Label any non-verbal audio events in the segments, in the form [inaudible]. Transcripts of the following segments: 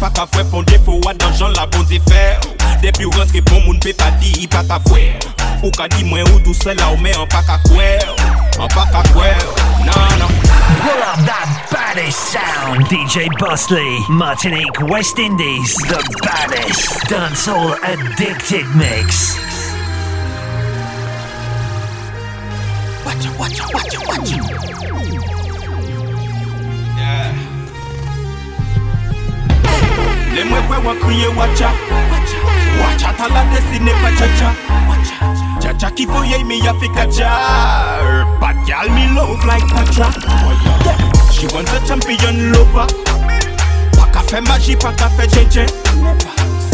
pa ka fwe pon defo wad nan jan la bon di fer Depi ou rentre pon moun pe pa di, i pa ka fwe Ou. Ka di mwen ou dousen la ou men an pa ka kwe An pa ka kwe, nan nan. Pull up that baddest sound DJ Bosley, Martinique, West Indies The baddest dancehall addicted mix. Watch it, watch it, Les mwen vwe wan kriye wacha. Wacha ta la desine pa chacha. Chacha ki foye mi ya fi kacha Bad gal me love like Patra She wants a champion lover. Pa ka fe maji, pa ka fe djenje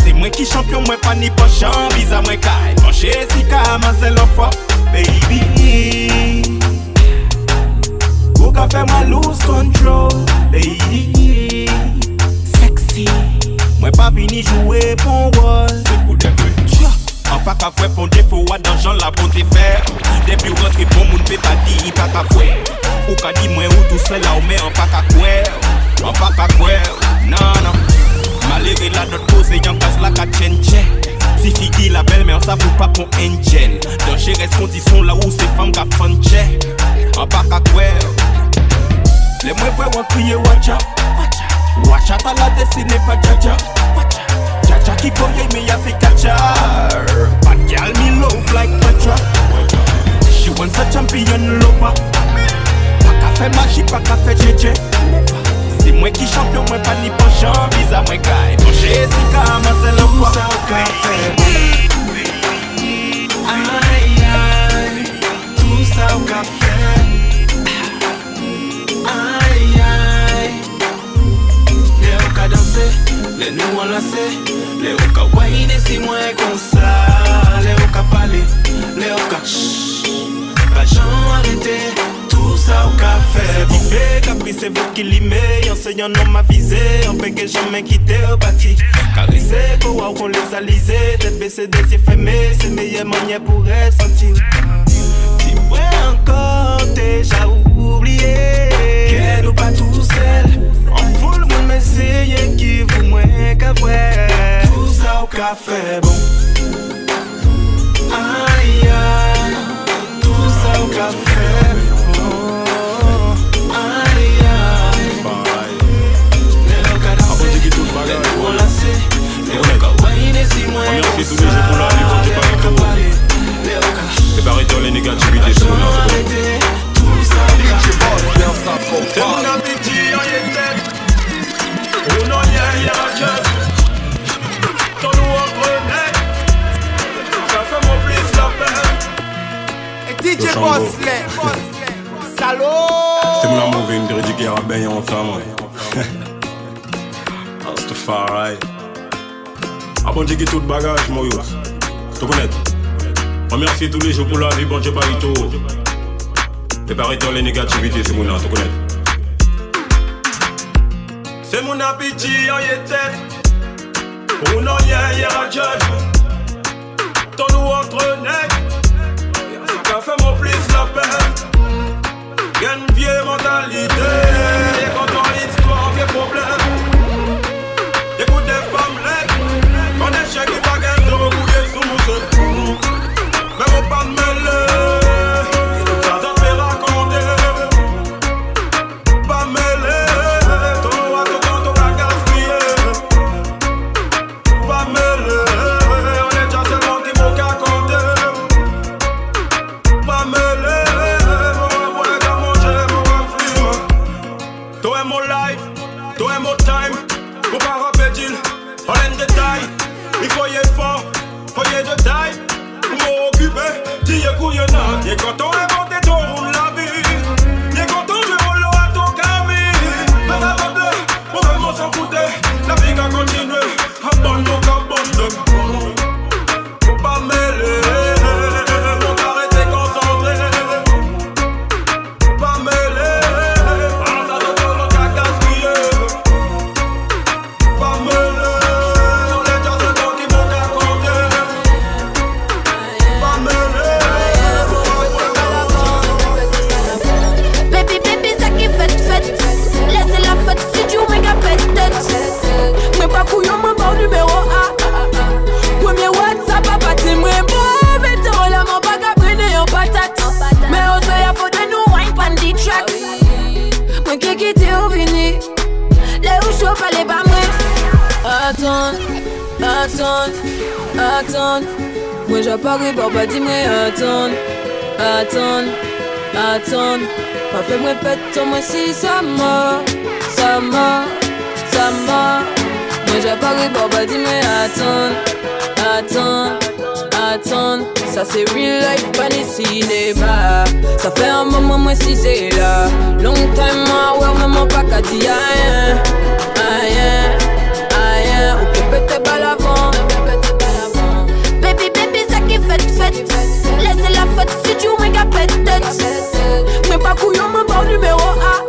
Se mwen ki champion mwen pa ni ponchan Biza mwen kay Panche si ka amaze l'enfant Baby. Ou ka fe mwen lose control. Baby. Sexy Mwen pa vini jowe pon wol Se kou de defwe An pa ka fwe pon defo wad an jan la bon te fer Depi ou rentre pon moun pe pa di i pa ka fwe. Ou ka di mwen ou tou se la ou men an pa ka kwer An pa ka kwer Nan nan. Malere la dot pose yon kaz la ka chen chen Si figi la bel men sa pou pa pon enjen Dan che res kondisyon la ou se fam ka fan chen An pa ka kwer Le mwen vwe wan kriye wacha Wacha ta la desine pa jaja Chacha ki foye me ya fi kacha Bad gal me love like Patra. She wants a champion lover. Pa ka fe maji, pa ka fe jeje Si mwen ki champion mwen pa ni ponchan Biza mwen kay Panche si ka amase l'enfant Tout ça au café Aïe aïe. Tout ça au café Les nous enlacer Les ou ka wine si moins comme ça. Les ou ka parler Les ou ka chut Pas jamais arrêter Tout ça au café. Satisfait, caprice c'est vous qui l'imez Enseignant non m'a visé. On peut que jamais quitter au bâti. Caresser, pour voir qu'on les a lisés. Tête baissée, des yeux fermés. C'est meilleure manière pour ressentir Dis-moi encore, déjà oublié. Que nous pas tout seul En foule, vous m'essayez qui vous moins qu'à voir Tout ça au café bon. Aïe aïe. Tout ça au café bon. Aïe aïe. Les locaux dansés Les nous enlacés Les locaux wine si moins On y a fait comme tous les jours pour la ça. vie, quand tu Les parles locaux DJ Shango. Bossley, salaud C'est mon amour, une de rédiquer à bain en temps, moi. [laughs] Rastafari. Ah bon, j'ai tout le bagage, moi, yo. Tu connais? Remercie tous les jours pour la vie, bon Dieu, pas du tout. Et par étant les négativités, c'est mon nom, tu connais? C'est mon appétit en yétet Ou non y'a y'a jet Ton nous entre nègres Ça fait mon plus la peine. Y'a une vieille attends. Moi j'apparais pas dire moi attends, attends, attends. Pas fait moi pète, moi si ça m'a, ça m'a, ça m'a. Moi j'apparais pas dire moi attends, attends, attends. Ça c'est real life, pas des cinéma. Ça fait un moment moi si c'est là. Long time, moi, ouais, maman pas qu'à dire rien, rien, rien. Ou que peut-être pas l'avant. Fait fête. Laissez la fête si tu m'as capé tête. Mais pas couillon, mon bon numéro A.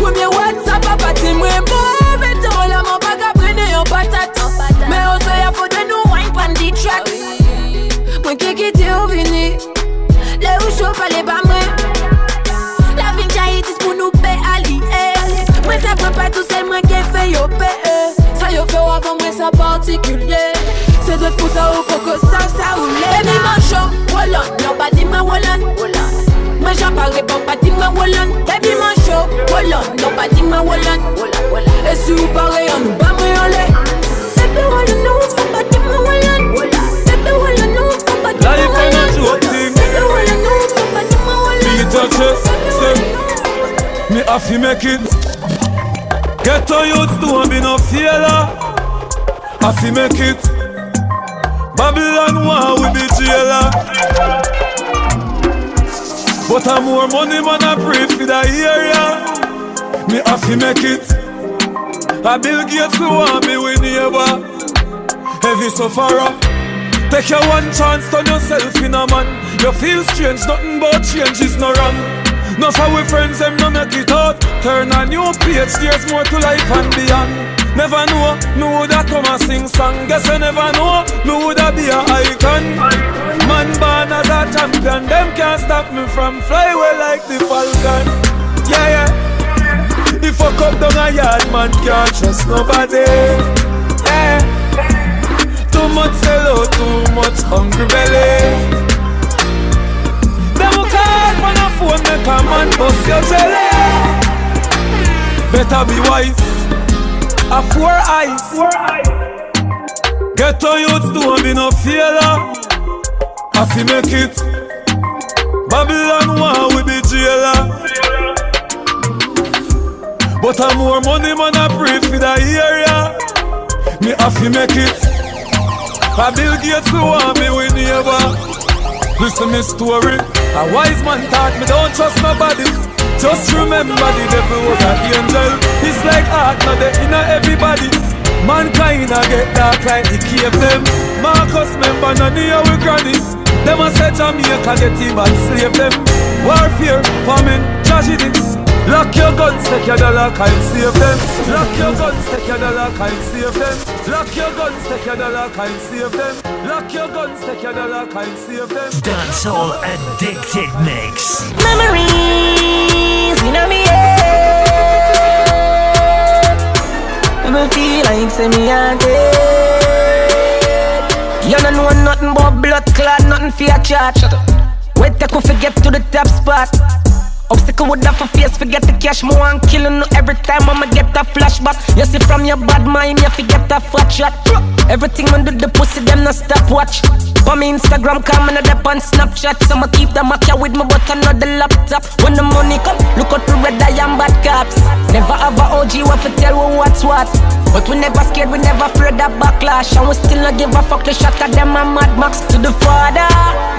Premier WhatsApp, papa, t'es moi mauvais. T'es la mon pas qu'à en patate. Mais on se y'a faut de nous wine pan the track. Moi qui quitte au vini. Le ou chaud, fallait pas moi. La vie d'Haïti pour nous payer alliés. Moi ça prend pas tout seul, moi qui fait yo payer. Ça yo fait avant moi ça particulier. dwet pou sa ou foko sa sa ou lè Baby man show, wolan, nou pa di man wolan Man jan pare bon pa di man wolan Baby man show, wolan, nou pa di man wolan E si ou pare an nou ba mwen yon lè Baby wolan nou fò pa di man wolan Baby wolan nou fò pa di man wolan Baby wolan nou fò pa di man wolan Bigi tache, se, mi afi mekin Get a youth, do a be no fear. I fi make it. Babylon want with be jailer But I'm more money man I pray for the area Me have to make it I Bill Gates who want me with neighbor Heavy sufferer Take your one chance, turn yourself in a man. You feel strange, nothing but change is no wrong. No for we friends, them no make it out. Turn a new page, there's more to life and beyond. Never know, me woulda come and sing song. Guess I never know, me woulda be a icon. Man born as a champion, them can't stop me from fly away like the falcon. Yeah, yeah. If I come down a yard, man can't trust nobody. Yeah. Too much sell out, too much hungry belly. Them a call on a phone, make a man bust your jelly. Better be wise. A four eyes. Get to youths, don't be no failure. Have to make it. Babylon want we be jailer. But I'm more money man I pray for the area. Me have to make it. A Bill Gates who want me with neighbor. Listen me story. A wise man taught me don't trust nobody. Just remember the devil was an angel. It's like art, now they inner everybody. Mankind a get dark like the cave them. Marcus member none of we granny. Them a say Jamaica get him and slave them. Warfare, famine, tragedy. Lock your guns, take your dollar, can't save them. Lock your guns, take your dollar, can't save them. Lock your guns, take your dollar, can't save them. Lock your guns, take your dollar, can't save them. Dancehall Addicted Mix. Memories in a me head. Me feel like say me a dead. You don't know nothing but blood clot, nothing for your charge. Wait till we forget to the top spot. Obstacle would have a face, forget the cash. More and killing no every time I'ma get a flashback. You see from your bad mind, you forget a fat shot. Everything do the pussy, them no stop watch. For me Instagram, come and up on Snapchat. So I'ma keep the maca with me, but another laptop. When the money come, look out for red eye and bad cops. Never have a OG what to tell we what's what. But we never scared, we never afraid of backlash. And we still not give a fuck the shot at them and Mad Max to the father.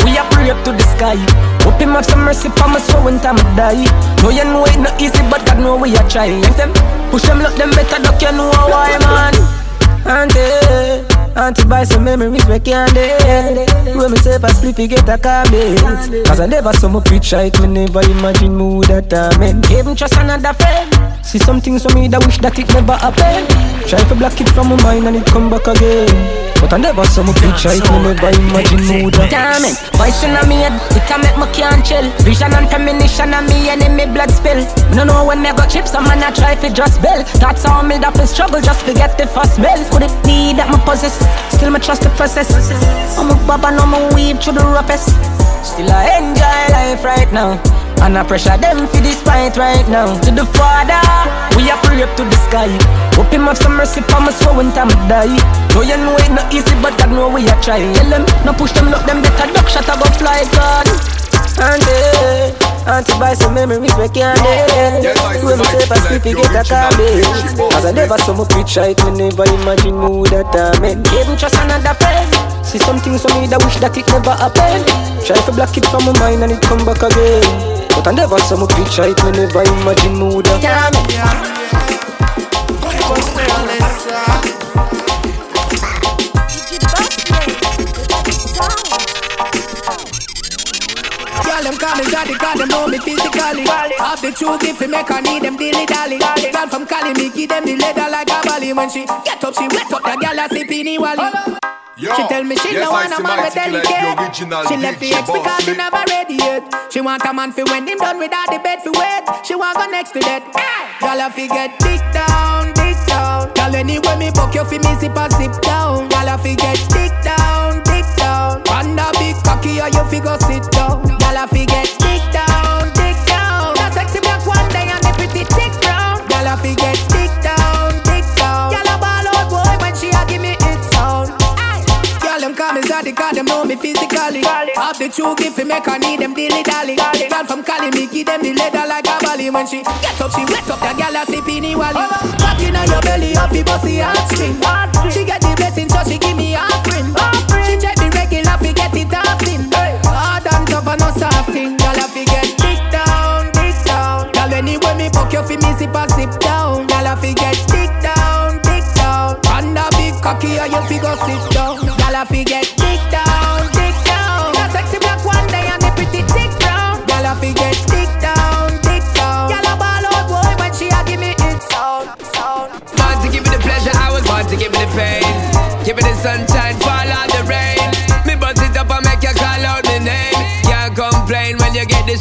We are pray up to the sky. Hope him have some mercy for my soul when time I die. No, you know it not easy, but God know we are trying. Them push them, look them better, duck you know why, man. Auntie, auntie buy some memories we can't. When me say I sleep, get a comment. Cause I never saw my preach right, me never imagine me that amen. Even trust another friend. See some things for me that wish that it never happened. Try to block it from my mind and it come back again. But I never saw ah, me preach right, me never imagine would that. Damn it, voice in me head, it can make me can't chill. Vision and premonition and me enemy blood spill. No know when me got chips, I'm gonna try to just bill. That's how me that struggle just to get the first bill. Could it be that me possess? Still me trust the process. I'm a baba, no me weave through the roughest. Still I enjoy life right now. And I pressure them for this fight right now. To the Father, we are pray up to the sky. Hope him have some mercy for me so when time I die. No, you know it not easy, but God know we are trying. Tell them, no push them, look them, better duck shot, I go fly, God. And eh, and to buy some memories we can't delete. When me say for sleep, get a comment. Cause I never saw my preach right, me never imagine me would have it. Even trust another friend. See some things for me that wish that it never happened. Try to block it from my mind and it come back again. But I never saw my picture, it me never imagine me woulda Girl, them call me daddy, cause them know me physically. Have the truth if you make her need them dilly dally. Girl from Cali, me give them the leather like a bally. When she get up, she wet up the girl a sipping wally. Yo, she tell me she yes, no want a man with delicate. She left the ex because she never ready yet. She want a man for when him done without the bed for wet. She want go next to that. Girl, I forget dick down, dick down. Girl, anyway me buck you fi me zip a zip down. Girl, I forget dick down, dick down. And a big cocky or you fi go sit down. Girl, I forget dick down, dick down. That sexy black one day and the pretty thick brown. Girl, I forget dick down, dick down. Girl, I ball out boy when she a give me it sound. Girl them call me Zaddy, cause them know me physically. Half the true gift fi make her need them dilly dally. Girl from Cali, me give them the leather like a bally. When she get up, she wet up, the girl a sipping wally. Back in your belly, up the bossy heartstring. She get the blessing,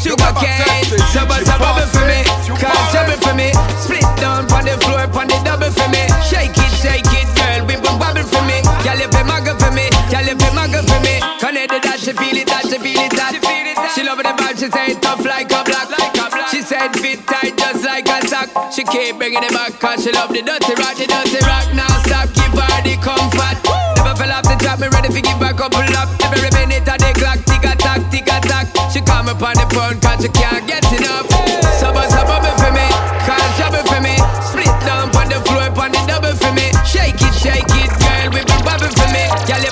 sugar cane. So bust a bubble for me, cause trouble for me. Split down on the floor, on the double for me. Shake it, shake it, girl, we bubble for me. Girl, you pay my for me. Girl, if you muggle for me, connect that she feel it, that she feel it, that. She love the vibe, she say tough like a black. She said fit tight just like a sock. She keep bringing it back, cause she love the dirty rock, the dirty rock. Now stop, give her the comfort. Never fell off the top, me ready to give her a couple up. Every minute get. Split down on the floor, on the double for me. Shake it, shake it, girl, we be for me. Girl.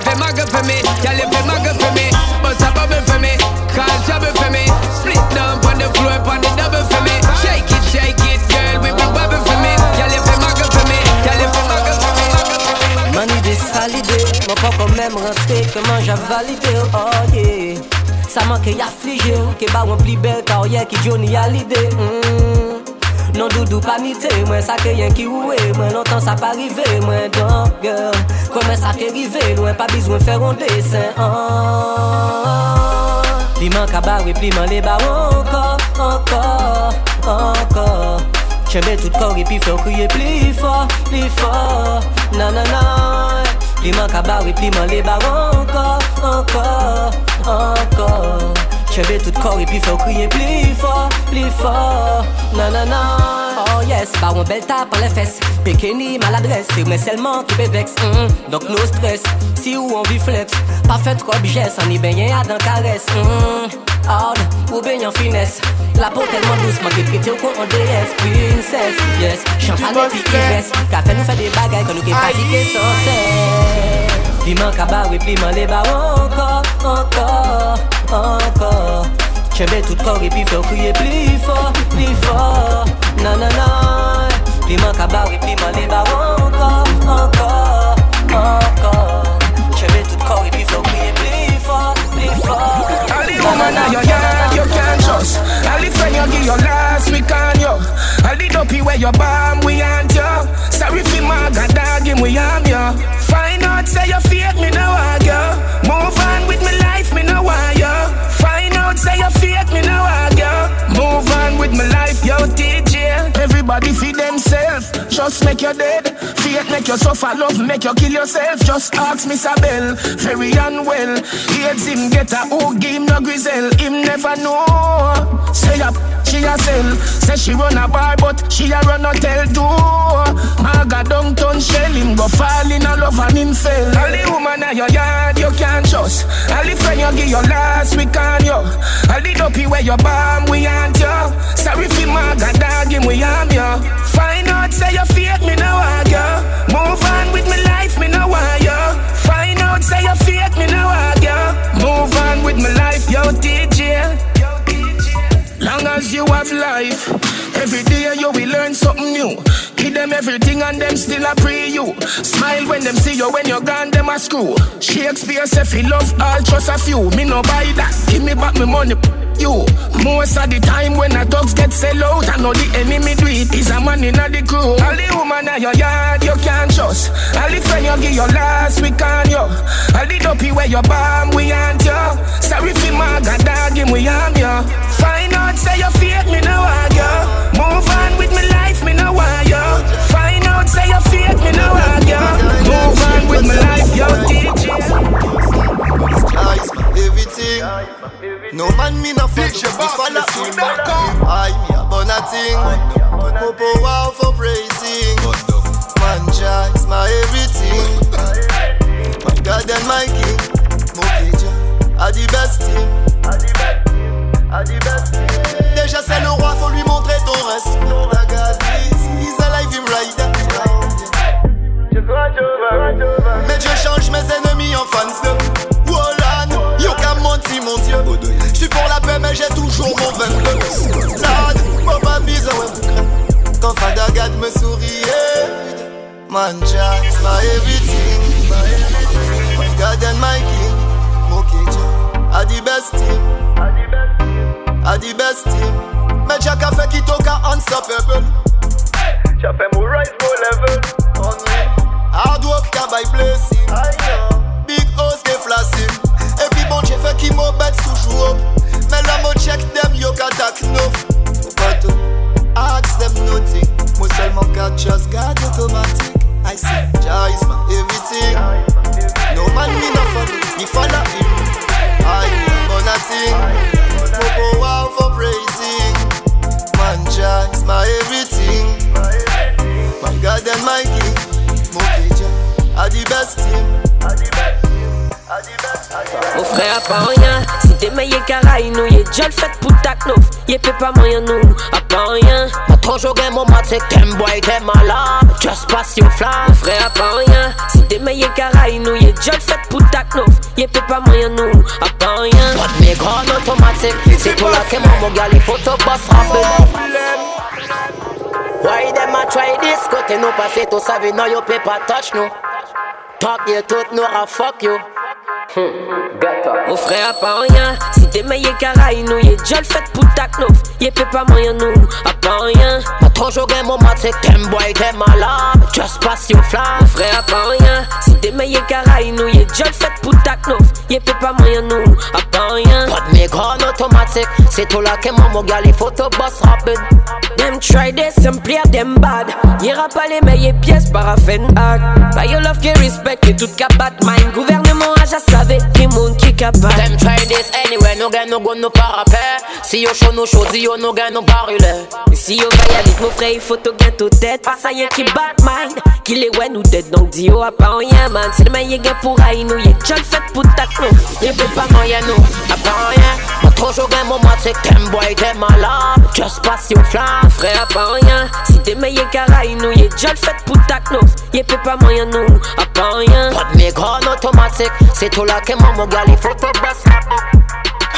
Split down on the floor, on the double for me. Shake it, shake it, girl, we be for me. Girl, you muggle for me. Mon même rentré, comment j'ai oh yeah. Ça manque ke ba wan pli bel ta oye ki Johnny Hallyday mm. Non doudou pa mite mwen sa ke yen ki ouwe mwen Lontan sa pa rive mwen Donk girl, kwen mwen sa ke rive Louen pa bizwen fè ronde sen oh. Pli man kabare, pli man le ba Ankor, ankor, ankor Chembe tout kori e pi fè kriye pli fò, pli fò. Nananay Pli man kabare, pli man le ba Ankor, ankor, ankor Chebe tout corps et puis faut crier plus fort, plus fort. Nanana Oh yes, bah on belle tape en les fesses. Pékeni, maladresse, c'est moi seulement qui peut vex mm. Donc no stress, si ou on vit flex. Pas fait trop geste, on y baigné à dans caresse mm. Hard, ou bien en finesse. La peau tellement douce, manque de traiter au con en DS Princess, yes, champagne et puis ivresse Café nous fait des bagailles quand nous qui pratiquer sans cesse. Piment cabaret, piment les barons encore, encore encore. Chebe tout corps et puis faut crier plus fort, plus fort. Non, non, non. Piment cabaret, piment les barons encore, encore, encore. Chebe tout corps et puis faut crier plus fort, plus fort. All the woman on your yard you can't trust All the friend you give your last week on you All the dopey where you bomb we want you Sorry my god dog him we harm you Out say you fake me no argue ah, Move on with me life me no want ah, you Find out say you fake me no argue ah, Move on with my life yo DJ Everybody feed themselves just make you dead. Fate make you suffer, love make you kill yourself. Just ask Miss Abel, very unwell. Hates him get a who game no grizzle. Him never know. Say up, sell. Say she run a bar, but she a run a tell too. Maga downtown shell him go fall in a love and him fell. All the woman at your yard you can't trust. All the friend you give your last week on you. All the dopey where you bomb we aren't you. Sorry for maga dog him we am you. Find out say you fake me now you. Move on with my life me now you. Find out say you fake me now you. Move on with my life yo DJ. As you have life, every day you will learn something new. Give them everything and them still a pray you. Smile when them see you when you're gone, them a screw. Shakespeare say he love all trust a few. Me no buy that, give me back my money. You most of the time when the dogs get sell out, I know the enemy do it. Is a man in the crew. All the woman at your yard you can't trust. All the friend you give your last week on you. All the dopey where you bomb we aren't you. Sorry for my god dog him we am you. Find out say you fake me I you. Move on with my life me now I you. Say you fake me now I you. Move on with my life yo DJ. Eyes, everything. No man me no fuck me follow him. I me a burn a thing. My power for praising. Man, Jah is my everything. My God and my King. Mokeja a the best thing. A the best thing. Déjà c'est le roi, faut lui montrer ton respect. Mais Dieu change mes ennemis en fans de Wolan, yo qu'à mentir mon Dieu J'suis pour la paix mais j'ai toujours mon 22 Lad, mon pas Quand Fadagad me souriait Man, just my everything. My God and my King Mokeja, a the best team. A the best team. Mais Jack a fait qui toka unstoppable. Jah buy blessing Big house get flashing Et puis bon fait qui m'en bête toujours up. Mais là mon check them yo qu'attaque neuf Faut pas uh, tout Ask them nothing. Moi seulement qu'à just God automatic. I say Jah is my everything. No man me no follow Me follow him. I am nothing. No power for praising. Man Jah is my everything. My God and my King A the best Mon frère pas rien, si t'es meilleur qu'Araï, nous y'a déjà le fait pour ta knof, y'a pas moyen nous, à pas rien. Mon mat, c'est t'aimes boy, t'es malade, just pass your flamme. Frère pas rien, si t'es meilleur qu'Araï, nous y'a déjà le fait pour ta knof, y'a pas moyen nous, à pas rien. Pas de automatique, c'est tout là que mon gars, les photos boss. Why them a try this? Côté nous passer tout ça, non, peut pas touch nous. Talk you tout, nous a fuck you. Mon frère pas rien, si t'es meilleur qu'Araï, nous y'a déjà le fait pour ta knof, y'a pas moyen nous, à pas rien. Pas trop joué mon mat, c'est que t'aimes boy, t'es malade, just pass your flamme. Mon frère pas rien, si t'es meilleur qu'Araï, nous y'a déjà le fait pour ta knof, y'a pas moyen nous, à pas rien. Pas de micro en c'est tout là que mon gars, les photos boss rapide. Them try this and play them bad. Y'ira pas les meilleures pièces paraffin hack. By your love qui respect et tout cabat mine. Gouvernement a déjà savé qui monde qui capable. Them try this anyway, no gain no gun no parapet. Si yo chaud no chaud, yo no gain no barulé. Si yo va y aller, mon frère, il faut tout gain tout tête. Pas ça y'a qui bat mine. Qui les ouais nous dead, donc dis yo a pas rien man. Si le meilleur gain pour aïe nous, y'a déjà fait pour ta clou. Y'a pas moyen nous, a pas rien. Pas trop chaud gain mon mat, c'est que t'aimes boy, t'es malade. Just pass your flamme. Frère, pas rien. Si t'es meilleur qu'Araï, nous, y'a déjà fait pour ta knof. Y'a pas moyen nous, à pas rien. Pas de en automatique, c'est tout là que mon gars, les photos boss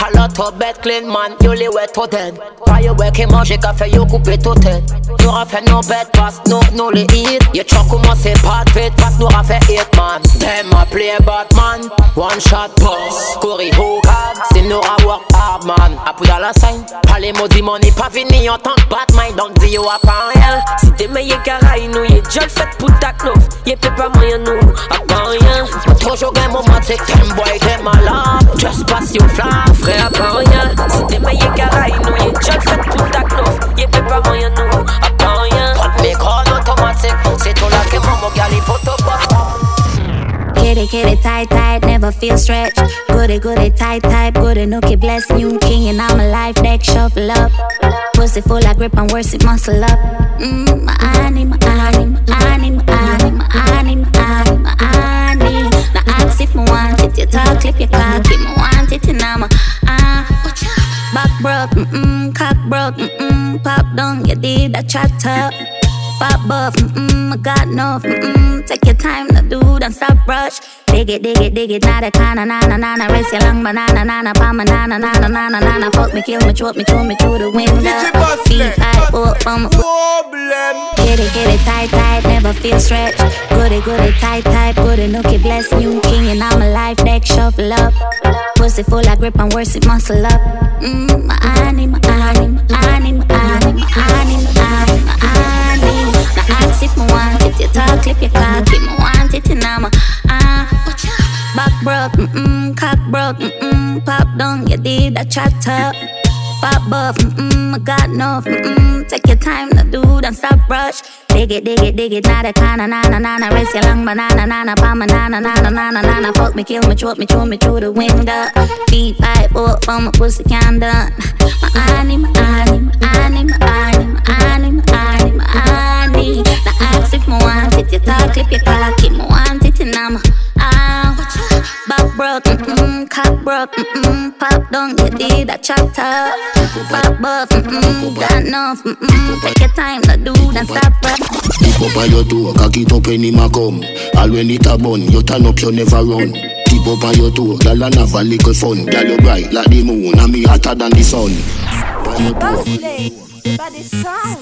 A lot of bed clean man, yo les wet to dead Pas yo wek et manger café, yo coupé tout tête Nous ra fait nos bêtes, passe nous, nous les hit Yo tchok commencé pas vite, passe nous ra fait hit man. Them a play Batman, one shot boss Corey hook, c'est nous ra work hard man. Appuie à la scène, pas les maudits money, pas fini en tant que Batman Donc dis yo a pas rien Si t'es meilleur qu'Araï, nous y'a déjà le fait pour ta knof Y'a pas moyen nous, à pas rien Trop joué mon mat, c'est que t'aimes boy, t'es malade Just pass your flamme Frère, Mwen ap a onyan Sete mwen ye garay nou Ye jok fet pou tak nou Ye pepa mwen yon nou Ap a me call automatic. Se to la ke mwen mwen gali foto pot Get it, tight, tight, never feel stretched. Goody, goody, tight, tight, goody, nookie, bless new king, and I'm a life deck, shuffle up. Pussy full, of grip and worse, it muscle up. Mm, did a chat up. Pop buff, mm-mm, I got enough, mm-mm, take your time to do, don't stop rush. Dig it, dig it, dig it, not a kinda, nana, nana, race your long banana, nana, palm banana, nana, nana, nana, fuck me, kill me, choke me, throw me through the window. Feet high, up from problem. Get it, get it, tight, tight, never feel stretched. Goody, goody, tight, tight, goody, nookie, bless new king, and I'm a life deck, shuffle up. Pussy full of grip and worse it muscle up. Mmm, my honey, my honey, my honey, my honey, Now ask if me want it, you talk, clip your cock, if me want it, and I'm a ah. Back broke, mm-mm, cock broke, mm-mm, pop down, you did a chat up. Pop buff, mm-mm, I got enough, mm-mm, take your time to do, don't stop rush. Dig it, dig it, dig it, not a kinda, nana, nana, race your long banana, nana, palm banana, nana, nana, nana, fuck me, kill me, choke me, throw me through the window. Feet five, up for my pussy can done. My honey, my honey, my honey, my honey. Now ask if me want it, you talk, clip your cock, if me want it, and I'm ah. Back broke, mm-mm, cock broke, mm-mm, pop down, you did a chat up. Pop buff, mm-mm, got enough, mm-mm, take your time to do, then stop rap. Tip up on your toe, cock it up any ma come. All when it a bun, you turn up, you never run. Tip up on your toe, girl and have a little fun. Girl you bright like the moon, and me hotter than the sun. On your toe, Body sound.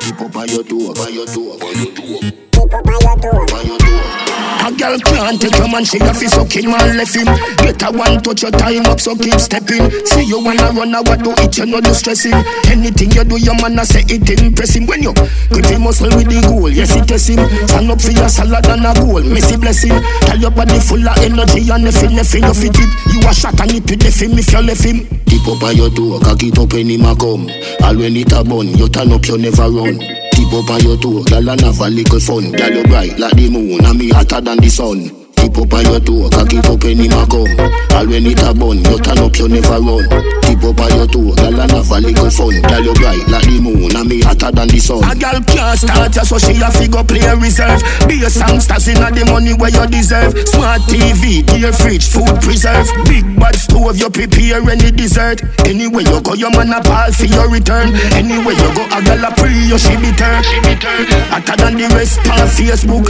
tip up on your toe, on your toe, on your toe. Tip up on your toe, on your toe. A girl can't take your man, she a fi suck him and left him. Get a one touch your time up, so keep stepping. See you wanna run, I what do it, you know do stressing. Anything you do, your man a say it impress him. When you grip him muscle with the goal, yes it test him. Stand up for your salad and a goal, messy blessing. Tell your body full of energy and nothing, nothing you fit it. You a shot and it with the film if you left him. Tip up on your toe, cock it up any ma come. All when it a bun, you turn up, you never run. Tip up on your toe, girl and have a little fun. Girl you bright like the moon, and me hotter than the sun. Up on your toe, cock it up any ma come. All when it a bun, you turn up, you never run. Tip up on your toe, girl and have a little fun. Girl you bright like the moon, and me hotter than the sun. A girl can't start ya, so she a figure play reserve. Be a songsters inna the money where you deserve. Smart TV, dear fridge, food preserve. Big bad stove, you prepare any dessert. Anywhere you go, your man a ball for your return. Anywhere you go, a girl a pray you she be turn. She be turn. Hotter than the rest on Facebook.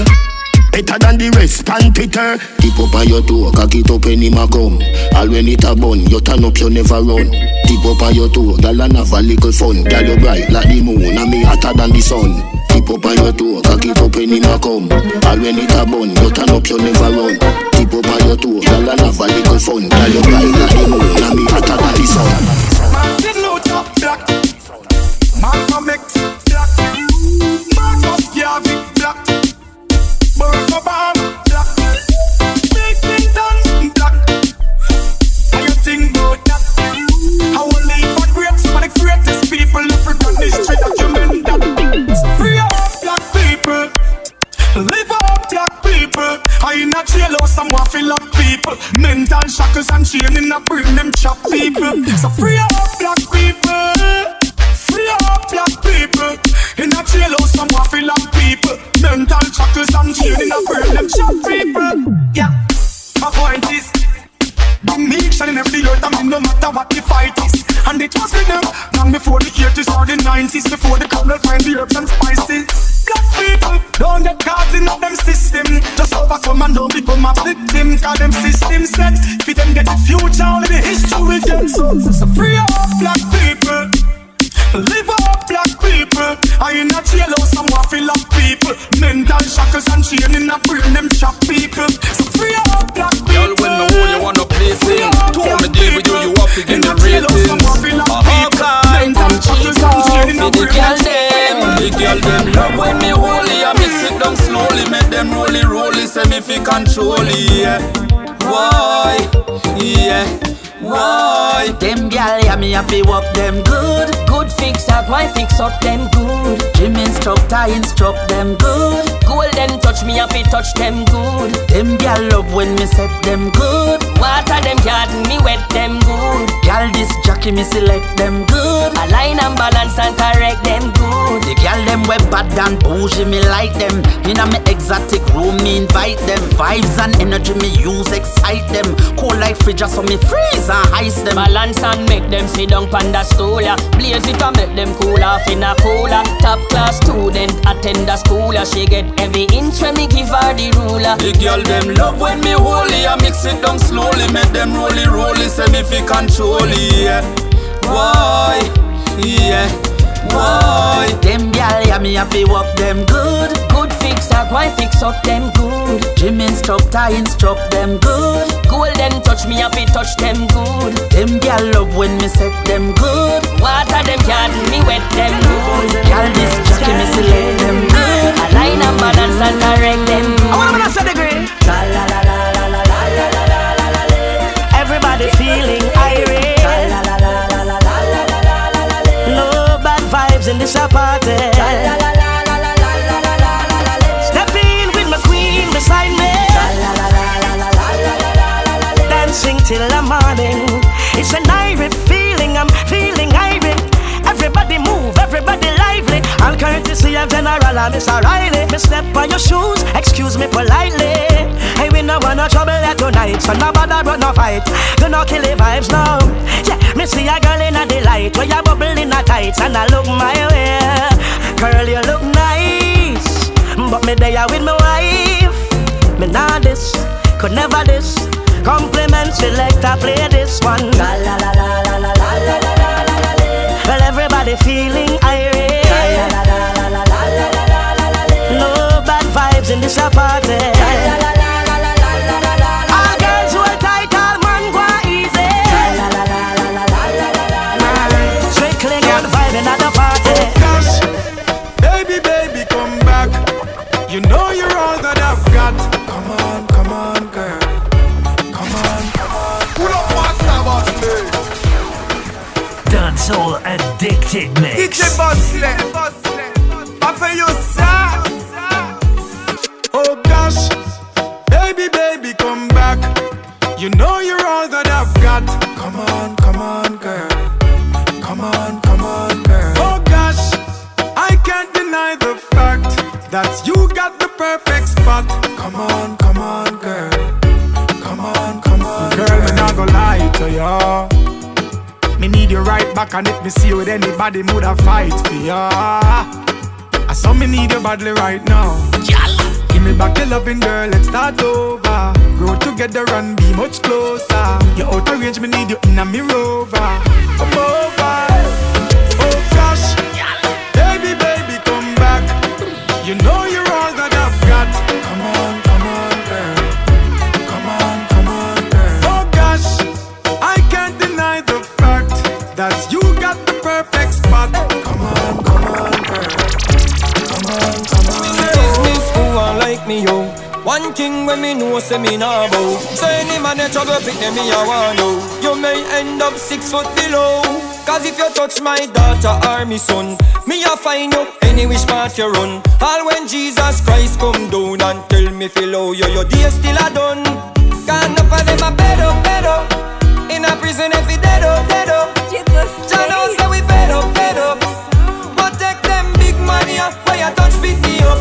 Better than the rest, pan Twitter. Tip up on your toe, cock it up any ma come. All when it a bun, you turn up, you never run. Tip up on your toe, girl and have a little fun. Girl you bright like the moon, and me hotter than the sun. Tip up on your toe, cock it up any ma come. All when it a bun, you turn up, you never run. Tip up on your toe, girl and have a little fun. Girl you bright like the moon, and me hotter than the sun. Martin Luther Black Malcolm X So free me work them good. Good fix out, why fix up them good? Gym instructor instruct them good. Golden touch me up, it touch them good. Them gal love when me set them good. Water them garden, me wet them good. Gal this jockey me select them good. Align and balance and correct them good. The gal them we bad and bougie me like them. Inna me exotic room me invite them. Vibes and energy me use excite them. Cold like fridge so me freeze and ice them. Balance and make them sit down panda stool ya. Blaze it and make them cool off in a cooler. Top class student attend the school ya. She get every inch when me give her the ruler. The girl them love when me holy. I mix it down slowly, make them rolly rolly. Say me fi control it. Yeah. Why? Yeah. Why? Them gal yeah me have to walk them good. Good fix up, why fix up them good? Gym instructor instruct them good. Golden touch me up, it touch them good. Them gal love when me set them good. Water them garden, me wet them good. Gal this jockey me select them good. Align and balance and correct them good. I wanna say the green. it's a party. Step in with my queen beside me. Dancing till the morning, it's an Irish feel. All courtesy of General and Miss O'Reilly. Me step on your shoes, excuse me politely. Hey, we no want no trouble at tonight, so no bother but no fight. Do not kill the vibes now. Yeah, me see a girl in a delight, where you bubble in a tights, and I look my way. Girl, you look nice, but me there with my wife. Me nah this, could never this. Compliments select, I play this one. La la la la la la la la la la. Well, everybody feeling irie. Anybody, me woulda fight for ya. I saw me need you badly right now. Give me back your loving girl, let's start over. Grow together and be much closer. You're out of range, me need you in a me rover. Oh thing when me know say me nah bow. So any man that trouble pick them me a want know. You may end up six foot below. Cause if you touch my daughter or me son, me a find you any which part you run. All when Jesus Christ come down and tell me feel how you your day still a done. Can't enough of them a bed up, bed up. In a prison every dead up, dead up. John knows that we fed up, fed up. But take them big money up, why you touch me up,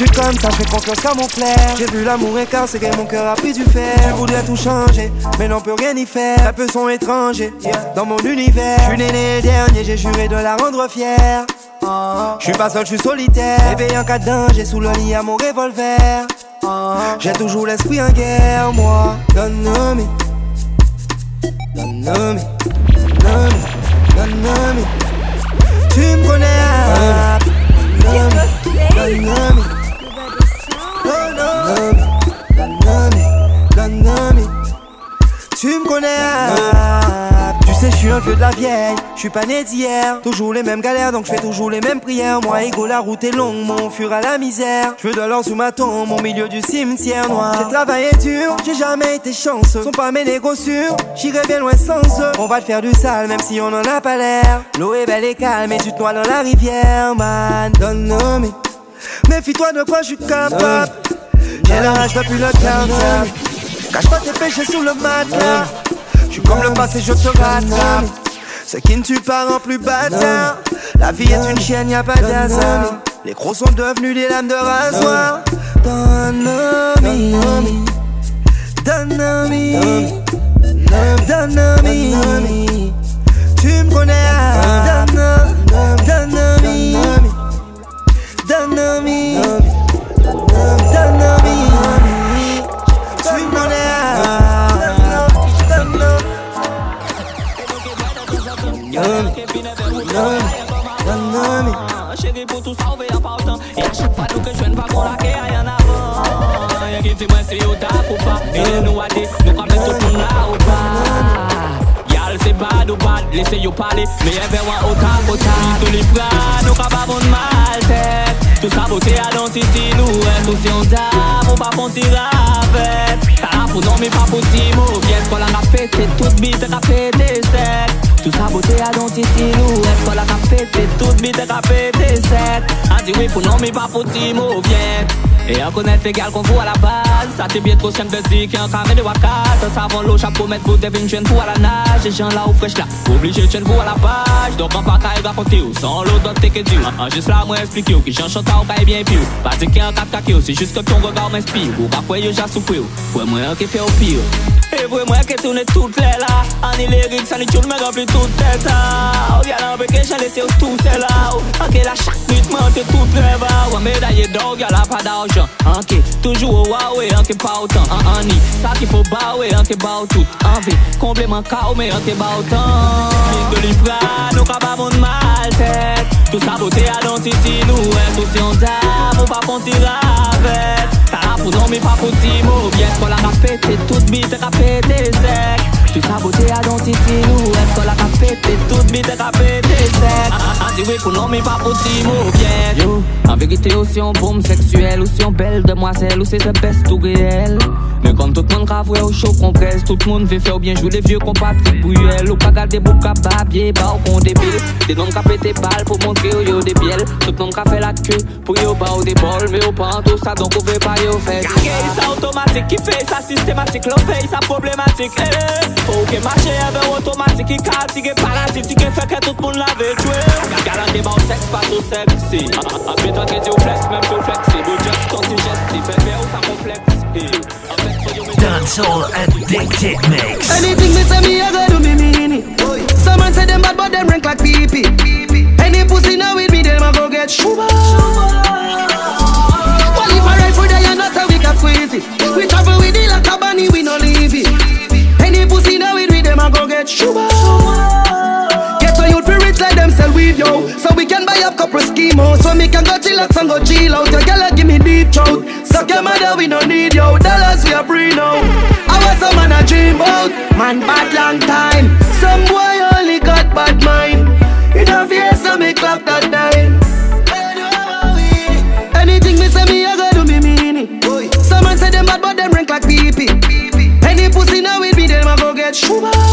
je suis comme ça, je fais confiance qu'à mon flair. J'ai vu l'amour écarcérer, mon cœur a pris du fer. Je voudrais tout changer, mais n'en peut rien y faire. Un peu son étranger, dans mon univers. Je suis né le dernier, j'ai juré de la rendre fière. Je suis pas seul, je suis solitaire. Bébé en cas de danger, sous le lit à mon revolver. J'ai toujours l'esprit en guerre, moi. Donne-moi, donne-moi, donne-moi, donne-moi. Tu me connais, donne-moi, donne-moi. Connais, tu sais, je suis un vieux de la vieille. Je suis pas né d'hier. Toujours les mêmes galères, donc je fais toujours les mêmes prières. Moi, ego, la route est longue, mon fur à la misère. Je veux de l'or sous ma tombe, au milieu du cimetière noir. J'ai travaillé dur, j'ai jamais été chanceux. Sont pas mes négos sûrs, j'irai bien loin sans eux. On va te faire du sale, même si on en a pas l'air. L'eau est belle et calme, et tu te noies dans la rivière, man. Donne-moi, méfie-toi de quoi je suis capable. J'ai la rage depuis le cartable. Cache pas tes péchés sous le matelas. Je suis comme le passé, je te rattrape. Ce qui ne tue pas rend plus bâtard. La vie est une chienne, y a pas d'hasard. Les crocs sont devenus des lames de rasoir. Tu me connais, donne-moi, donne-moi, Cheguei pour tout sauver en partant Et à chaque fois nous que je viens pas qu'on la qu'est en avant Y'a qui fait moi si yo tap ou pas Et nous a dit nous qu'on met tout le monde là ou pas Y'all c'est bad ou bad Laissez yo parler Mais y'a vers moi au tap au tap Tous les bras nous qu'on pas bon mal tête Tout ça beauté à l'antici nous Est aussi on tap ou pas qu'on tire avec Ah pour non mais pas pour Timo Viens qu'on la répété Toute bite répété sec tout ça beauté à dentier silhouette Quand la capété, toute bite capété sec On dit oui pour non mais pas pour Timo viens Et on connaît les gars qu'on voit à la base. Ça t'est bien trop simple de dire qu'il y a un carré de waka. Ça savon l'eau, chapeau, mettre vous devine jeune pour à la nage. Et gens là où fraîche là, obligé de jeune pour à la page. Donc on pas qu'à y raconter ou sans l'eau dans tes que tu En juste là moi expliquer ou que j'en chante ou qu'à bien pire Pas dire qu'il y a un 4 kaki C'est juste que ton regard m'inspire. Ou pas quoi yo j'ai soupé Pour moi qui fait au pire. Et vraiment que tourne toutes les là. En lyrics, ça n'y tourne me remplit toute tête là Regarde un peu que j'ai laissé tout c'est là Ok là chaque nuit monte toute les bas Ouais médaille d'or, y'a là pas d'argent. Ok, toujours au Huawei, ok pas autant. En ni, ça qu'il faut baouer, ok bao tout. En vie, complément cao mais ok ba autant. Mise de l'Ibra, nous qu'à pas mon mal tête. Tout ça beauté à dentici, nous est aussi en dame Ou pas qu'on tire avec. T'as pour non mais pas pour Timo Bien qu'on la répété, toute bite répété sec Tu saboté à dentici nous. Est-ce qu'on la répété, toute bite répété sec On dit oui pour non mais pas pour Timo Bien Yo, en vérité aussi on bombe sexuelle Aussi on belle demoiselle, ou c'est the best tout réel. Mais quand tout le monde ravoue au chaud qu'on presse Tout le monde veut faire bien jouer les vieux qu'on Patrick Bouillel Ou pas garder beaucoup à babier, bah au con débile Des noms qu'a pété balle pour montrer au yo des bielles. Tout le monde qu'a fait la queue pour yo bah au des bols Mais au pas tout ça donc on veut pas yo fait ça automatique qui fait ça systématique L'on fait ça problématique. Eh. Faut que marche avec automatique qui casse parasite qui fait que tout le monde l'avait tué Garantie bon sexe pas tout sexy Après toi que tu flex même sur flexible Just quand tu gestes fait bien ou ça complexe Dancehall Addicted Mix. Anything me say me, I go do me mean it. Some man say them bad, but them rank like pee pee. Any pussy now with me, them I go get shuba. Well, if I ride for the not a week of squeeze it. We travel with it like a bunny, we no leave it. Get Shuba. Get a youth for rich like them sell weed, yo. So we can buy up couple schemo. So me can go chillax and go chill out. Your girl give me deep throat. Suck your mother, we don't need yo. Dollars we are free now. I was some man a dream about. Man bad long time. Some boy only got bad mind. In a fear, so me clock that time. Anything me say me, I go do me mean it. Some man say them bad, but them rank like pee pee. Any pussy now with me, them a go get shuba.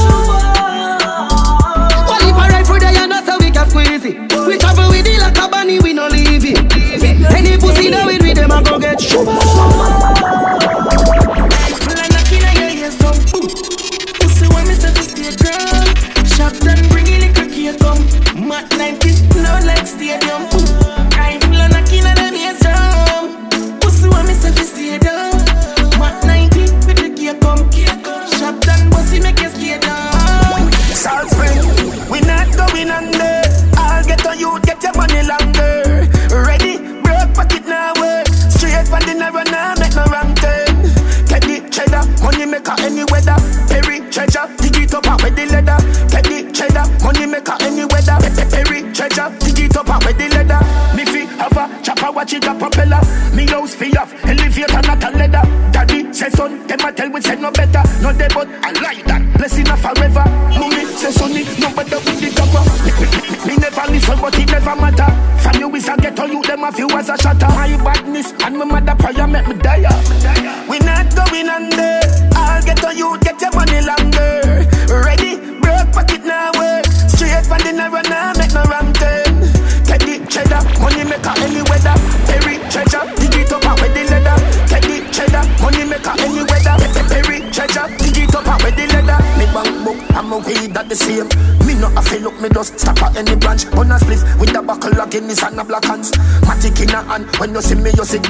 Same. Me not a feel look, me just stop at any branch. On a spliff with the buckle of Guinness and a black hands. Matic in a hand, when you see me, you see.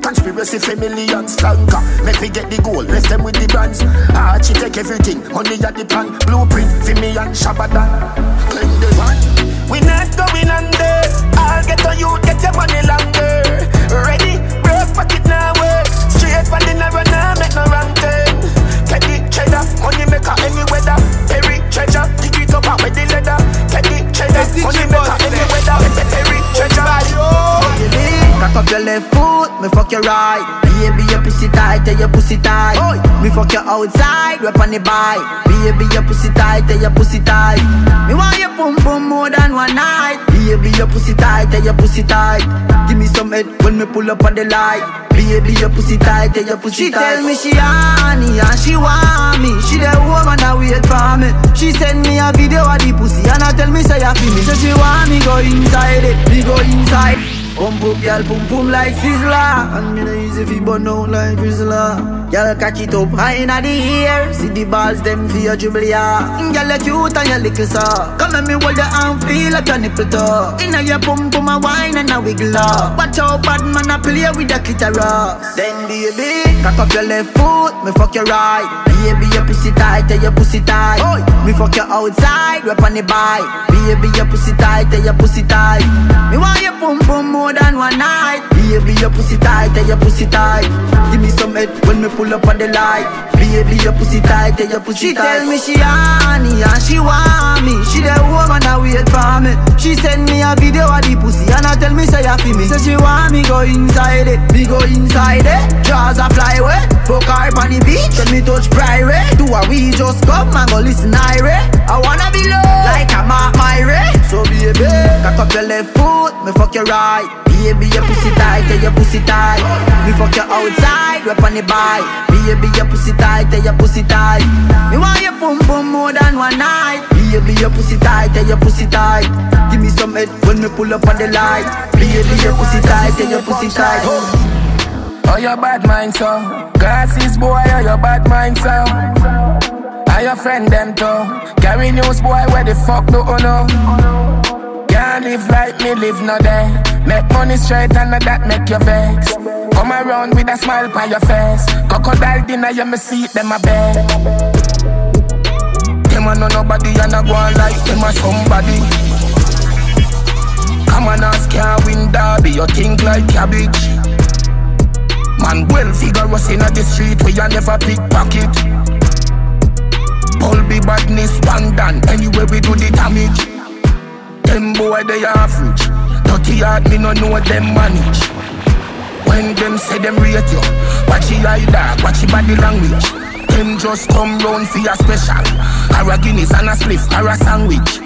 Conspiracy for millions flanker Make me get the goal, left them with the brands Archie take everything, money at the plan Blueprint for me and Shabadan Clean the one We not going under. I'll get on you, get your money longer. Ready, broke pocket now work. Straight from the narrow now, make no wrong turn Get the cheddar, money maker any weather treasure, dig it up out with the leather the cheddar, money maker any weather Perry treasure Cock up your left foot, me fuck your right. Baby, your pussy tight, tell your pussy tight. Me fuck your outside, rep on the bike. Baby, your pussy tight, tell your pussy tight. Me want your pum pum more than one night. Baby, your pussy tight, tell your pussy tight. Give me some head when me pull up on the light. Baby, your pussy tight, tell your pussy she tight. She tell me she honey and she want me. She the woman that wait for me. She send me a video of the pussy and I tell me say I feel me. So she want me go inside it, me go inside. Pump up, girl, pum pum like Sizzler And me no easy fi burn out like Drizzler Girl, catch it up high inna the air. See the balls, them for your dribble, yeah. Mm, girl, you cute and you little so Come let me hold your arm, feel like your nipple toe Inna your pum pum a wine and a wiggle up Watch out, bad man a play with the clitoris. Then baby, cock up your left foot, me fuck your right. Baby, your pussy tight, tell your pussy tight. Me fuck your outside, rep on the bike. Baby, your pussy tight, tell your pussy tight. Me want your pum pum more than one night. Baby, your pussy tight, tell your pussy tight. Give me some head when me pull up on the light Baby, your pussy tight, tell your pussy she tight. She tell me she honey and she want me. She the woman that wait for me. She send me a video of the pussy and I tell me say you feel me. Say she want me go inside it, me go inside it. Jaws a fly away, fuck her on the beach. When me touch private, do a we just come and go listen Irie I wanna be low, like a Mark Myrie So baby, cock up your left foot, me fuck your right. Baby, your pussy tight, tell your pussy tight. Me fuck you outside, rep on the bike. Baby, your pussy tight, tell your pussy tight. Me want your pum pum more than one night. Baby, your pussy tight, tell your pussy tight. Give me some head when me pull up on the light. Baby, your pussy tight, tell your pussy tight. Oh, your bad mind, so. Glasses, boy, oh, your bad mind, so. Are your friend, them, too Carry news, boy, where the fuck do you know? Live like me, live no day. Make money straight and that make you vex. Come around with a smile on your face. Crocodile dinner, you me see them a beg. Them a know nobody and a go on like them a somebody. Come on, ask can't win derby, you think like cabbage. Man well figure us in the street where you never pickpocket. Pull be badness, one done. Anyway, we do the damage. Them boy, they average. Dirty heart, me no know them manage. When them say them rate you, watch your eye dog, watch your body language. Them just come round for your special. Or Guinness and a spliff, or a sandwich.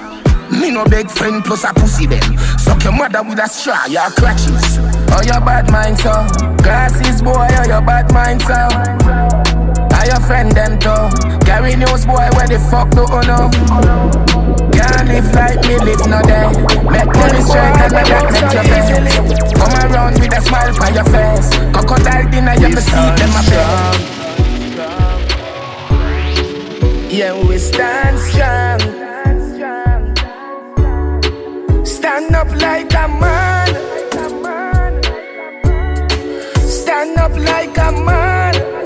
Me no big friend plus a pussy them. Suck your mother with a straw, your crutches. Oh, your bad mind, so. Glasses, boy, oh, your bad mind, so. Are your friend them too? Gary News boy, where the fuck do you know? Can't live like me live no day. Make money straight and let that make your bed. Come around with a smile on your face. Crocodile dinner, you see them a bed. Yeah, we stand strong. Stand up like a man. Stand up like a man.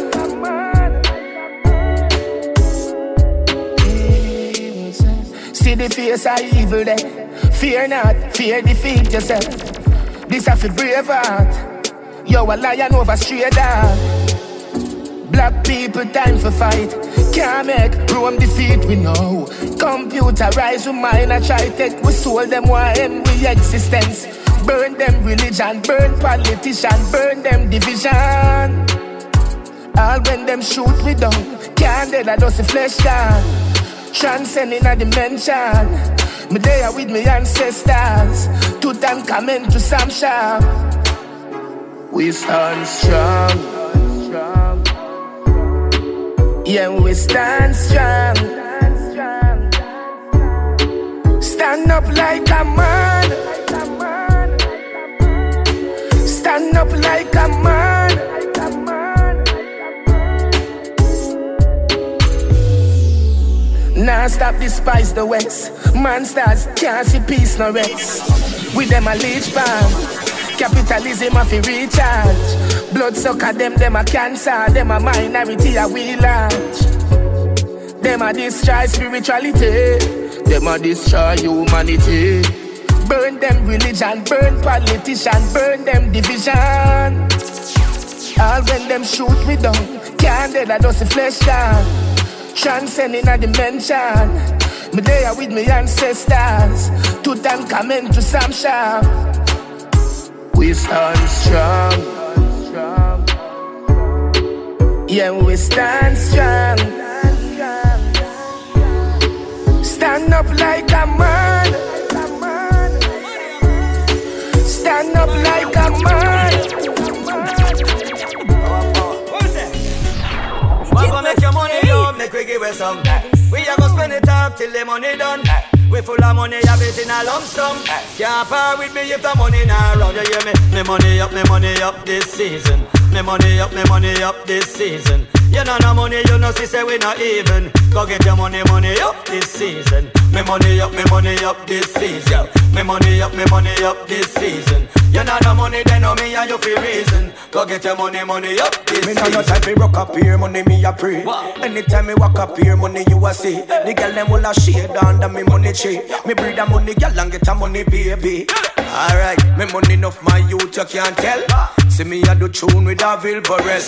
See the face of evil there. Fear not, fear defeat yourself. This a fi brave heart. Yo, a lion over straight dog. Black people time for fight. Can't make Rome defeat we know. Computerize we mind I try take we soul them why end we existence. Burn them religion, burn politician, burn them division. All when them shoot we down, can't dead I just flesh down. Transcending a dimension. Me there with me ancestors. Two time coming to some shop. We stand strong. Yeah, we stand strong. Stand up like a man. Nah, stop despise the West. Monsters can't see peace no rest. With them a leech bomb. Capitalism a fi recharge. Blood sucker them, them a cancer. Them a minority a we large. Them a destroy spirituality. Them a destroy humanity. Burn them religion, burn politician, burn them division. All when them shoot me down, can't dead I just flesh down. Transcending a dimension. Me there with me ancestors. Two time coming to some shop. We stand strong. Yeah, we stand strong. Stand up like a man. Stand up like a man. We give it some. Eh. We a go spend it up till the money done. Eh. We full of money, have it in a lump sum. Eh. Can't part with me if the money not round. You hear me? Me money up, me money up this season. Me money up, me money up this season. You know no money, you know see say we not even. Go get your money, money up this season. Me money up, me money up this season. Me money up, me money up this season. You know no money, then know me and you feel reason. Go get your money, money up this Me season. know no time me rock up here, money me a pray. Anytime me walk up here, money you a see. The girl them will a shade under me money tree. Me breed a money girl and get a money baby. Alright, me money enough my youth you can't tell. See me a do tune with a Vilbarel.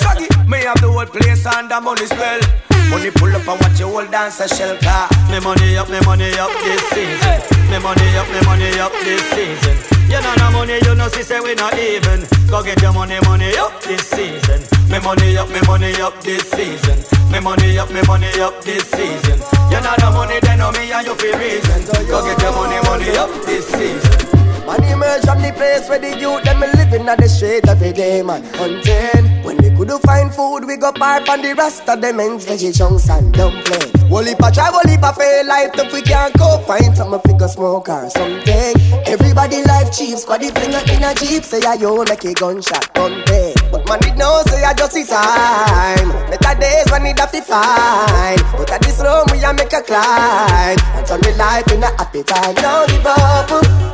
Me have the whole place under money spell. Money pull up and watch your whole dance a shell car. Me money up, me money up this season. Me money up, me money up this season. You know no money, you know see say we not even. Go get your money, money up this season. Me money up, me money up this season. Me money up, me money up this season. You know no money, then know me and you feel reason. Go get your money, money up this season. Money emerge from the place where the youth them living at the street every day, man. Hunting. When we couldn't find food, we go park on the rasta them ends, veggie chunks and dumpling. Whole heap a try, whole heap a fail life if we can't go find some figure smoke or something. Everybody life cheap, squaddy finger in a jeep, say I yo make a gunshot gun pay. But man it know say I just is time. Better days when it have to fine. But at this room we a make a climb and turn the life in a happy time. Don't give up.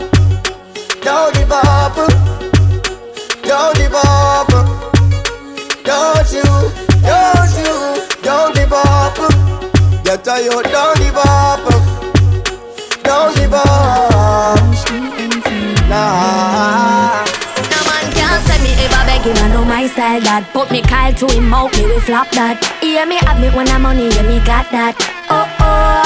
Don't give up. Don't give up. Don't you, don't you, don't give up. A you, don't give up. Don't give up. Nah. Style that Put me Kyle to him out, me we flop that Hear me have me when I'm money, yeah me got that oh oh,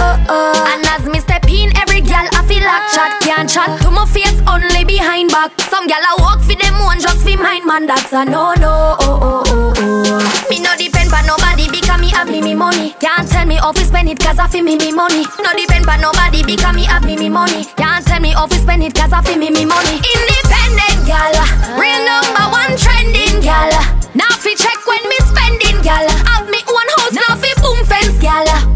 oh oh. And as me step in, every gal I feel like chat can't chat to my face only behind back. Some gal I walk for them one just for mine, man. That's a no no, oh oh oh oh. Me no depend but nobody because me have me me money. Can't how to spend it cause I feel me me money. No depend but nobody because me have me me money. Can't tell me how to spend it cause I feel me me money. Independent gal, real number one trending gal. Now fi check when me spending gal. Have me one house now fi boom fence gal.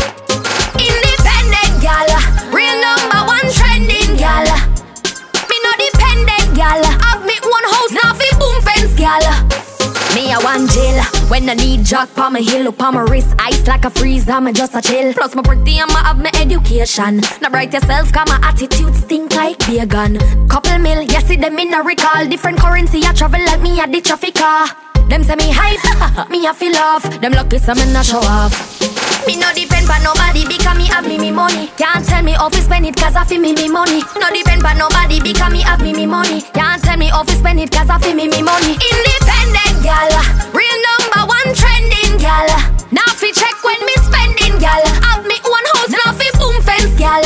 A one jail. When I need jack pa my heel on my wrist ice like a freeze I'm just a chill. Plus my birthday I'ma have my education. Now bright yourself cause my attitude stink like vegan couple mil yes see them in a recall. Different currency I travel like me at the traffic car them say me hype [laughs] me I feel off. Them lucky some in a show off me no depend but nobody because me have me me money. Can't tell me how to spend it cause I feel me me money. No depend but nobody because me have me me money. Can't tell me how to spend it cause I feel me me money. Independent gal, real number one trending gal. Now fi check when me spending gal. Have me one house now fi boom fence gal.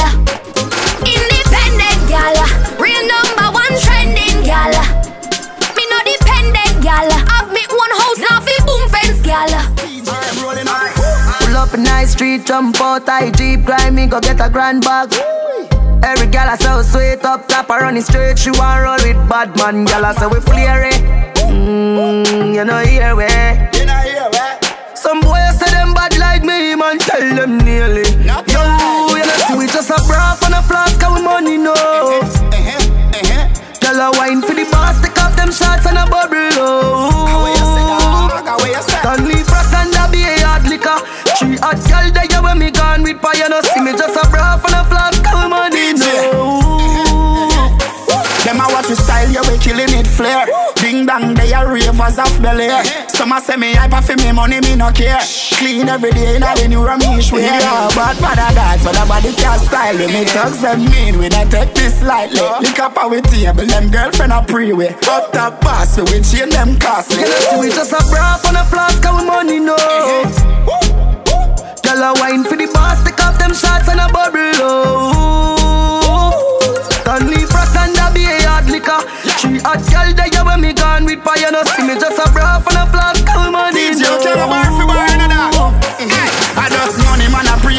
Independent gal, real number one trending gal. Me no dependent gal. Have me one house now fi boom fence gal. Up in nice street, jump out, I jeep, grind me, go get a grand bag. Every gal I so sweet up top, I run it straight. She want roll with bad man, gal I say we flare it. Mmm, you know here we. You know here we. Some boys say them bad like me, man, tell them nearly. Yo, you know see we just a bra and a flask, we money no. Gal a wine for the boss, take off them shots and a bubble. Oh. Don't leave frost and a be a hard liquor. Three hot gal there when me gone with fire, no see me just a bra and a flask, we money no. Oh. Them a watch me style, yeah, we killing it flare. Ding dong, they are ravers of Air. Some a say me hyper for me money, me no care. Clean every day in all the new Ramesh way. Yeah, but bad a that, but the body can't style me. Me thugs them mean, we don't take this lightly. Lick up our table, them girlfriend a pre-way. Up top pass, we we chain them costly. You know, see we just a bra and a flask, we money no. Girl a wine for the boss, take off them shots and a bubble. Oh. Don't leave frost and a be a hard liquor. Three hot gal there when me gone with fire, no see me just a bra and a flask, we money no. you buy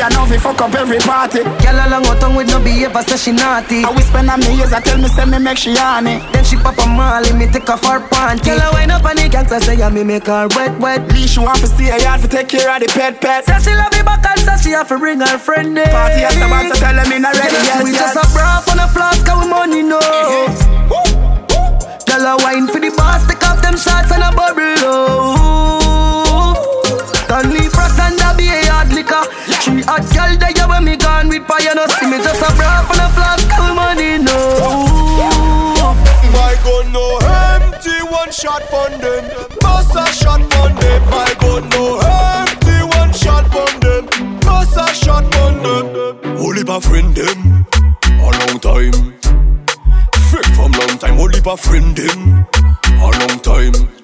I I know fi fuck up every party. Girl along her tongue with no behavior, say she naughty. I whisper on me ears, I tell me, say me make she honey. Then she pop a molly, me take off her panty. Girl a wind up on the gangsta, say yeah, me make her wet, wet. Leash you want to stay yard to take care of the pet pet. Say she love me back and say she have to bring her friend in. Party at the bar, so tell them in a ready, yes, We yes. just a bra on a flask, and we money no. Mm-hmm. Girl a wine for the boss, take off them shots and a bubble. Oh. Three hot gal there when me gone with fire, no see me just a bra and a flask, we money no. My gun no empty, one shot on them. Bust a shot on them. My gun no empty, one shot on them. Bust a shot on them. Only my friend them a long time. Frick from long time. Only my friend them a long time.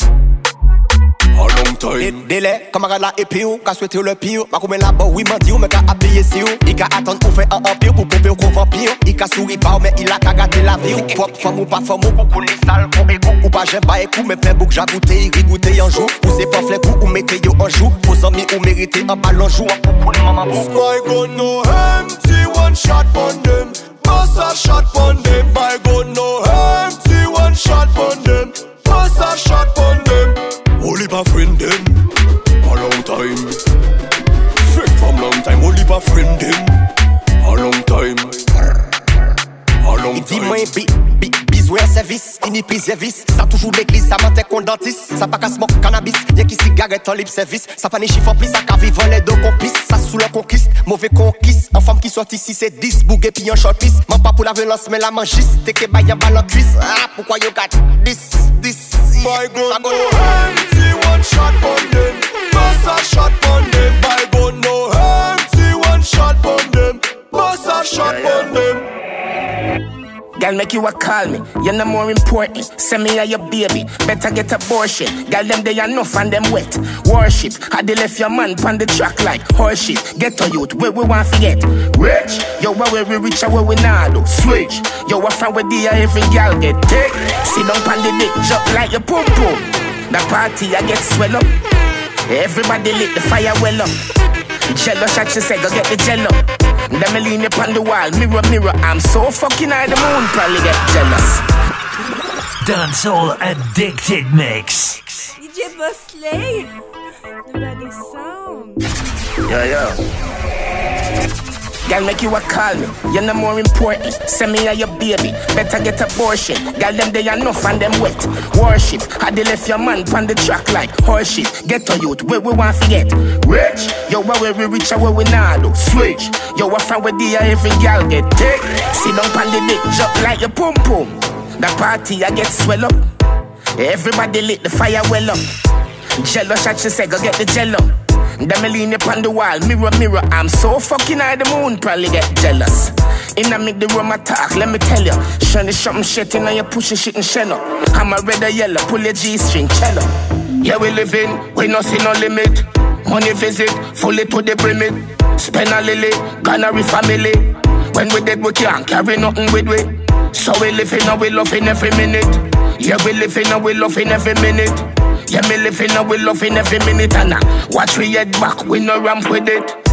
A long time. Délai, comme un la épi ou, qu'a souhaité le pire. Ma comme la bo, oui, m'a dit ou, mais qu'a habillé si ou. Il qu'a attendre ou fait un empire pour pomper ou qu'on vampire. Il qu'a souri pas, mais il a qu'à gâter la vie. ou. Pop, femme ou pas femme ou, pour qu'on est sale, qu'on égo. Ou pas j'aime pas écou, mais plein bouc, j'ai goûté, il rigouté en jour. Ou c'est pas flé coup, ou mettez yo en joue. Vos amis ou méritez un ballon joue. Pour les mamans My gun no empty, one shot on them. Bust a shot on them. My gun no empty, one shot on them. Bust a shot on them. Only my friend them a long time. Frick from long time. Only my friend them a long time. A long Il dit moi bi, bi, bisou un service, inipi service Ça toujours l'église, ça mentait qu'on dentiste. Ça pas qu'à smoke cannabis, y'a qui cigarette en libre service. Ça pas ni chiffre en plus, ça qu'à vivre les deux complices. Ça sous la conquiste, mauvais conquiste. En femme qui sort ici c'est 10, bougué puis un short piece. Man pas pour la la mangiste. T'es que baille en balle en cuisse. Ah pourquoi you got this, this My gun no empty, one shot on them. Bust a shot on them. My gun no. Empty, one shot on them. Bust a shot on them. Girl, make you a call me. You're no more important. Send me a your baby. Better get abortion. Girl, them they enough and them wet. Worship. Had they left your man on the track like horseshit. Get to youth. Where we want to get rich. Yo, where we reach, where we not do. Switch. Yo, a friend where the every girl get take. Sit down on the dick, jump like your pum pum. The party I get swell up. Everybody lit the fire well up. Jello shot, she say, go get the jello. Then me lean up on the wall, mirror, mirror. I'm so fucking high, the moon probably get jealous. Dancehall Addicted Mix. DJ Bossley. Nobody sound. Yo, yo. Girl, make you a call me. You're no more important. Send me a your baby. Better get abortion. Girl, them they enough and them wet. Worship. Had they left your man on the track like horseshit. Get to youth. Where we want to get rich. Yo, where we reach or where we not do. Switch. Yo, a friend with the every girl get take. Sit down on the dick, jump like your pum pum. The party I get swell up. Everybody lit the fire well up. Jello shot, she said, go get the jello. Then me lean up on the wall, mirror, mirror. I'm so fucking high, the moon probably get jealous. In a make the room attack, let me tell you. Shiny something shit in you pushing shit and shell up. I'm a red or yellow, pull your G string, cello. Yeah, we living, we no see no limit. Money visit, fully to the brimit. Spend a lily, Ghana family. When we dead, we can't carry nothing with we. So we living and we loving every minute. Yeah, we living and we loving every minute. Yeah, me living and we loving every minute and uh, watch we head back, we no ramp with it.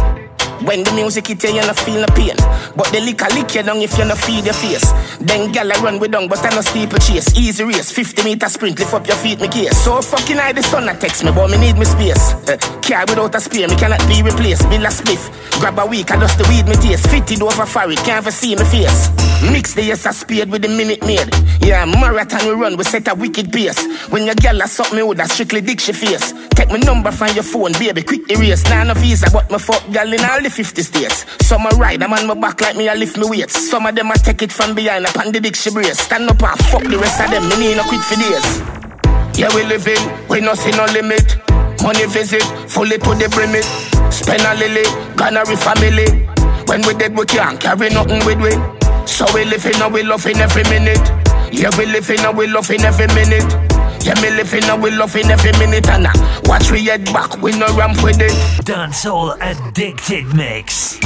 When the music hit you, you no feel no pain. But the liquor lick you down if you no feed your face. Then gal I run with down, but I no steeple chase. Easy race, 50 meter sprint, lift up your feet, me case. So fucking high the sun I text me, but me need me space. Uh, car without a spear, me cannot be replaced. Bill a spliff, grab a week, I dust the weed me taste. Fitted over it, can't ever see me face. Mix the yes I speed with the minute made. Yeah, marathon we run, we set a wicked pace. When your gal a suck me with a strictly dick she face. Take my number from your phone, baby, quick erase. Nah, no visa, but my fuck gal in all the 50 states. Some a ride, I'm on my back like me, I lift me weights. Some of them I take it from behind, upon the dick she brace. Stand up and fuck the rest of them, me need no quit for days. Yeah, we living, we no see no limit. Money visit, fully to the brimit. Spend a lily, Ghana family. When we dead, we can't carry nothing with we. So we living and we loving every minute. Yeah, we living and we loving every minute. Yeah, me living and we loving every minute and uh, watch we head back, we no ramp with it. Dancehall Addicted Mix.